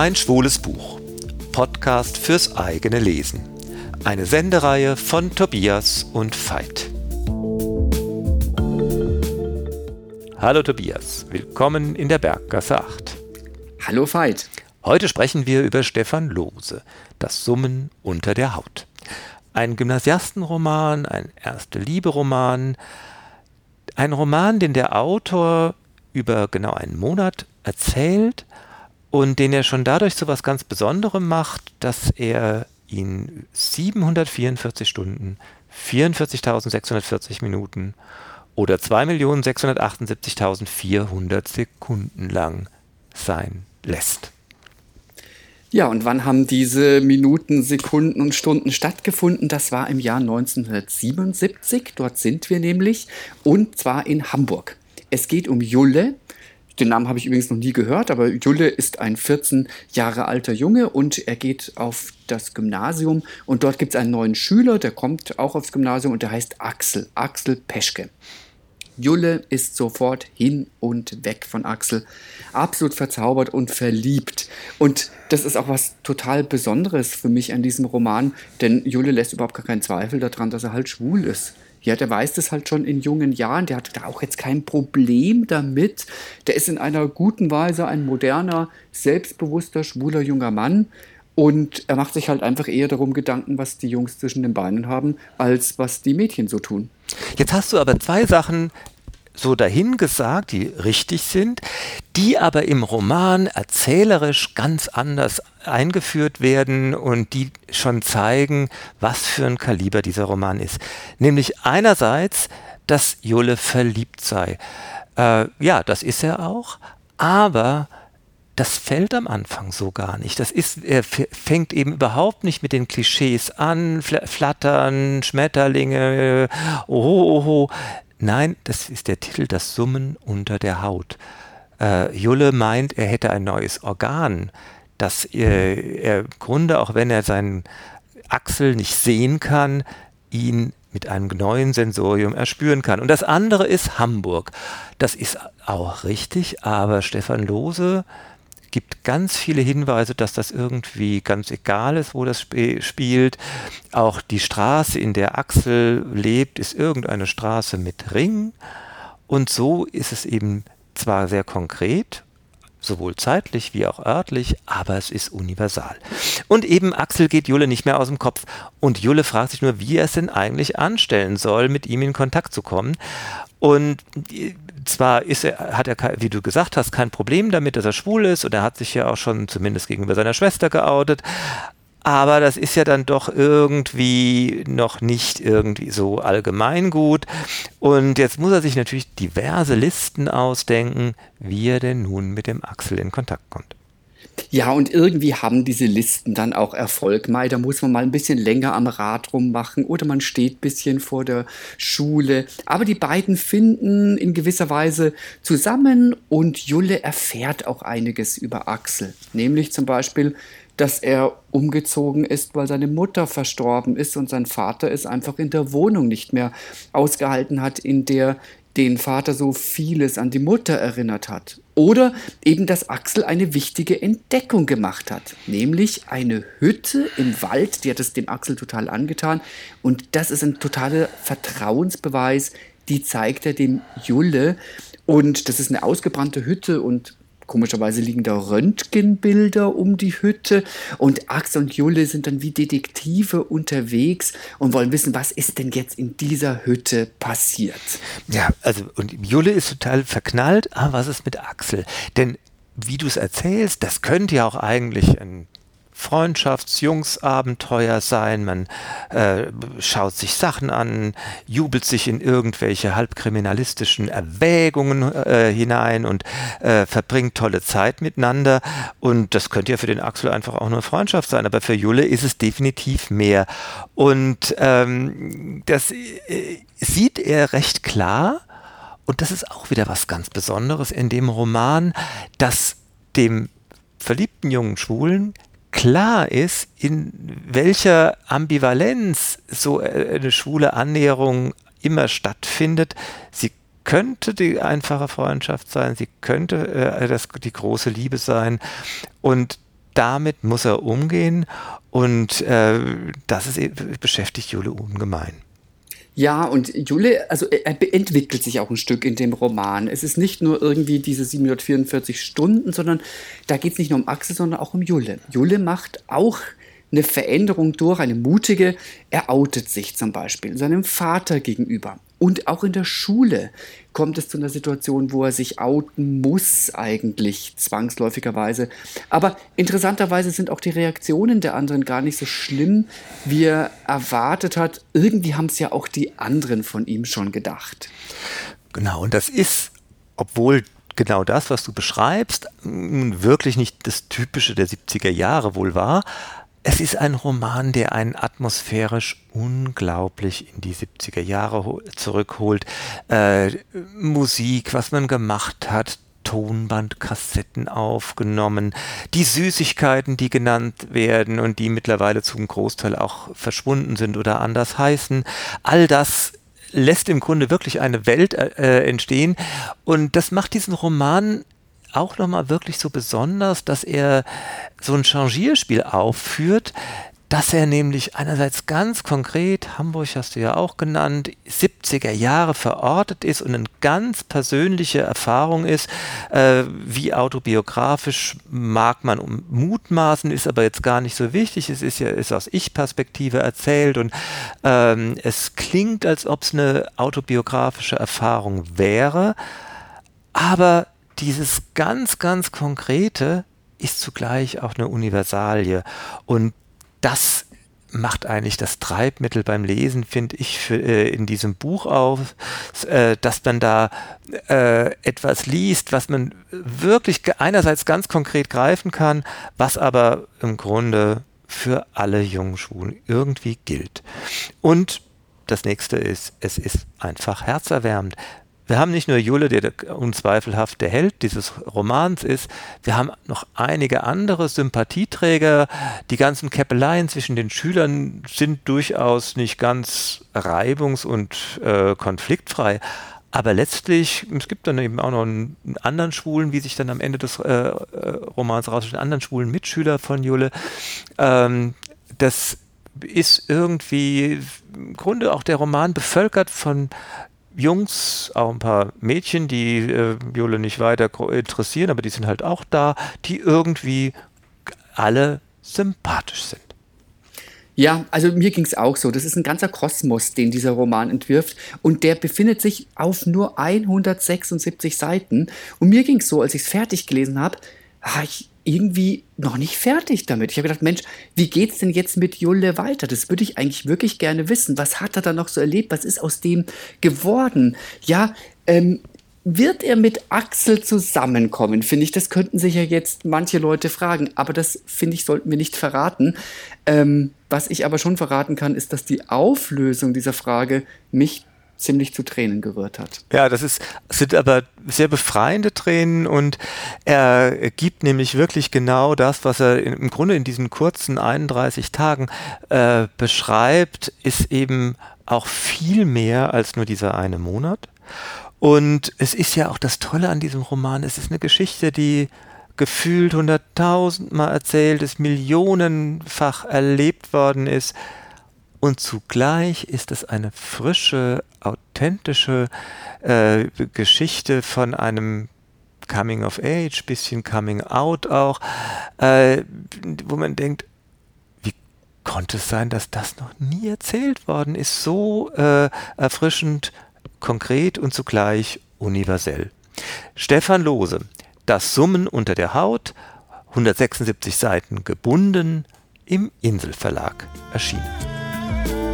Mein schwules Buch. Podcast fürs eigene Lesen. Eine Sendereihe von Tobias und Veit. Hallo Tobias, willkommen in der Berggasse 8. Hallo Veit. Heute sprechen wir über Stefan Lohse, Das Summen unter der Haut. Ein Gymnasiastenroman, ein Erste-Liebe-Roman, ein Roman, den der Autor über genau einen Monat erzählt und den er schon dadurch zu was ganz Besonderem macht, dass er ihn 744 Stunden, 44.640 Minuten oder 2.678.400 Sekunden lang sein lässt. Ja, und wann haben diese Minuten, Sekunden und Stunden stattgefunden? Das war im Jahr 1977. Dort sind wir nämlich. Und zwar in Hamburg. Es geht um Julle. Den Namen habe ich übrigens noch nie gehört, aber Julle ist ein 14 Jahre alter Junge und er geht auf das Gymnasium und dort gibt es einen neuen Schüler, der kommt auch aufs Gymnasium und der heißt Axel, Axel Peschke. Julle ist sofort hin und weg von Axel. Absolut verzaubert und verliebt. Und das ist auch was total Besonderes für mich an diesem Roman, denn Julle lässt überhaupt gar keinen Zweifel daran, dass er halt schwul ist. Ja, der weiß das halt schon in jungen Jahren. Der hat da auch jetzt kein Problem damit. Der ist in einer guten Weise ein moderner, selbstbewusster, schwuler junger Mann. Und er macht sich halt einfach eher darum Gedanken, was die Jungs zwischen den Beinen haben, als was die Mädchen so tun. Jetzt hast du aber zwei Sachen so dahingesagt, die richtig sind, die aber im Roman erzählerisch ganz anders eingeführt werden und die schon zeigen, was für ein Kaliber dieser Roman ist. Nämlich einerseits, dass Julle verliebt sei. Äh, ja, das ist er auch, aber das fällt am Anfang so gar nicht. Das ist, er fängt eben überhaupt nicht mit den Klischees an, Flattern, Schmetterlinge, oho, oho. Nein, das ist der Titel, das Summen unter der Haut. Äh, Julle meint, er hätte ein neues Organ, das äh, er im Grunde, auch wenn er seinen Achsel nicht sehen kann, ihn mit einem neuen Sensorium erspüren kann. Und das andere ist Hamburg. Das ist auch richtig, aber Stefan Lose gibt ganz viele Hinweise, dass das irgendwie ganz egal ist, wo das sp spielt. Auch die Straße, in der Axel lebt, ist irgendeine Straße mit Ring. Und so ist es eben zwar sehr konkret, sowohl zeitlich wie auch örtlich, aber es ist universal. Und eben Axel geht Julle nicht mehr aus dem Kopf. Und Julle fragt sich nur, wie er es denn eigentlich anstellen soll, mit ihm in Kontakt zu kommen. Und zwar ist er, hat er, wie du gesagt hast, kein Problem damit, dass er schwul ist und er hat sich ja auch schon zumindest gegenüber seiner Schwester geoutet. Aber das ist ja dann doch irgendwie noch nicht irgendwie so allgemeingut. Und jetzt muss er sich natürlich diverse Listen ausdenken, wie er denn nun mit dem Axel in Kontakt kommt. Ja, und irgendwie haben diese Listen dann auch Erfolg. Mai, da muss man mal ein bisschen länger am Rad rummachen oder man steht ein bisschen vor der Schule. Aber die beiden finden in gewisser Weise zusammen und Julle erfährt auch einiges über Axel. Nämlich zum Beispiel, dass er umgezogen ist, weil seine Mutter verstorben ist und sein Vater es einfach in der Wohnung nicht mehr ausgehalten hat, in der den Vater so vieles an die Mutter erinnert hat. Oder eben, dass Axel eine wichtige Entdeckung gemacht hat, nämlich eine Hütte im Wald, die hat es dem Axel total angetan. Und das ist ein totaler Vertrauensbeweis, die zeigt er dem Julle. Und das ist eine ausgebrannte Hütte und Komischerweise liegen da Röntgenbilder um die Hütte und Axel und Julle sind dann wie Detektive unterwegs und wollen wissen, was ist denn jetzt in dieser Hütte passiert. Ja, also und Julle ist total verknallt, ah, was ist mit Axel? Denn wie du es erzählst, das könnte ja auch eigentlich ein Freundschaftsjungsabenteuer sein. Man äh, schaut sich Sachen an, jubelt sich in irgendwelche halbkriminalistischen Erwägungen äh, hinein und äh, verbringt tolle Zeit miteinander. Und das könnte ja für den Axel einfach auch nur Freundschaft sein, aber für Julle ist es definitiv mehr. Und ähm, das äh, sieht er recht klar. Und das ist auch wieder was ganz Besonderes in dem Roman, dass dem verliebten jungen Schwulen klar ist, in welcher Ambivalenz so äh, eine schwule Annäherung immer stattfindet. Sie könnte die einfache Freundschaft sein, sie könnte äh, das, die große Liebe sein. Und damit muss er umgehen und äh, das ist, e, beschäftigt Jule ungemein. Ja, und Jule, also er entwickelt sich auch ein Stück in dem Roman. Es ist nicht nur irgendwie diese 744 Stunden, sondern da geht es nicht nur um Axel, sondern auch um Jule. Jule macht auch eine Veränderung durch, eine mutige. Er outet sich zum Beispiel seinem Vater gegenüber. Und auch in der Schule kommt es zu einer Situation, wo er sich outen muss, eigentlich zwangsläufigerweise. Aber interessanterweise sind auch die Reaktionen der anderen gar nicht so schlimm, wie er erwartet hat. Irgendwie haben es ja auch die anderen von ihm schon gedacht. Genau, und das ist, obwohl genau das, was du beschreibst, wirklich nicht das Typische der 70er Jahre wohl war, es ist ein Roman, der einen atmosphärisch unglaublich in die 70er Jahre zurückholt. Äh, Musik, was man gemacht hat, Tonbandkassetten aufgenommen, die Süßigkeiten, die genannt werden und die mittlerweile zum Großteil auch verschwunden sind oder anders heißen, all das lässt im Grunde wirklich eine Welt äh, entstehen. Und das macht diesen Roman auch nochmal wirklich so besonders, dass er so ein Changierspiel aufführt, dass er nämlich einerseits ganz konkret, Hamburg hast du ja auch genannt, 70er Jahre verortet ist und eine ganz persönliche Erfahrung ist, äh, wie autobiografisch mag man um mutmaßen, ist aber jetzt gar nicht so wichtig. Es ist ja ist aus Ich-Perspektive erzählt und ähm, es klingt, als ob es eine autobiografische Erfahrung wäre, aber dieses ganz, ganz Konkrete ist zugleich auch eine Universalie. Und das macht eigentlich das Treibmittel beim Lesen, finde ich, für, äh, in diesem Buch auf, äh, dass man da äh, etwas liest, was man wirklich einerseits ganz konkret greifen kann, was aber im Grunde für alle Jungschwulen irgendwie gilt. Und das nächste ist, es ist einfach herzerwärmend. Wir haben nicht nur Jule, der unzweifelhaft der Held dieses Romans ist, wir haben noch einige andere Sympathieträger. Die ganzen Käppeleien zwischen den Schülern sind durchaus nicht ganz reibungs- und äh, konfliktfrei. Aber letztlich, es gibt dann eben auch noch einen, anderen Schwulen, wie sich dann am Ende des äh, äh Romans rausstellt, einen anderen schwulen Mitschüler von Jule. Ähm, das ist irgendwie im Grunde auch der Roman bevölkert von Jungs, auch ein paar Mädchen, die äh, Jule nicht weiter interessieren, aber die sind halt auch da, die irgendwie alle sympathisch sind. Ja, also mir ging es auch so. Das ist ein ganzer Kosmos, den dieser Roman entwirft. Und der befindet sich auf nur 176 Seiten. Und mir ging es so, als ich es fertig gelesen habe, ah, ich, irgendwie noch nicht fertig damit. Ich habe gedacht, Mensch, wie geht's denn jetzt mit Julle weiter? Das würde ich eigentlich wirklich gerne wissen. Was hat er da noch so erlebt? Was ist aus dem geworden? Ja, ähm, wird er mit Axel zusammenkommen? Finde ich, das könnten sich ja jetzt manche Leute fragen, aber das finde ich, sollten wir nicht verraten. Ähm, was ich aber schon verraten kann, ist, dass die Auflösung dieser Frage mich ziemlich zu Tränen gerührt hat. Ja, das ist, sind aber sehr befreiende Tränen und er gibt nämlich wirklich genau das, was er im Grunde in diesen kurzen 31 Tagen äh, beschreibt, ist eben auch viel mehr als nur dieser eine Monat. Und es ist ja auch das Tolle an diesem Roman, es ist eine Geschichte, die gefühlt hunderttausendmal erzählt ist, millionenfach erlebt worden ist und zugleich ist es eine frische, authentische äh, Geschichte von einem Coming of Age, bisschen Coming Out auch, äh, wo man denkt, wie konnte es sein, dass das noch nie erzählt worden ist? So äh, erfrischend, konkret und zugleich universell. Stefan Lose, Das Summen unter der Haut, 176 Seiten gebunden, im Inselverlag erschienen. world.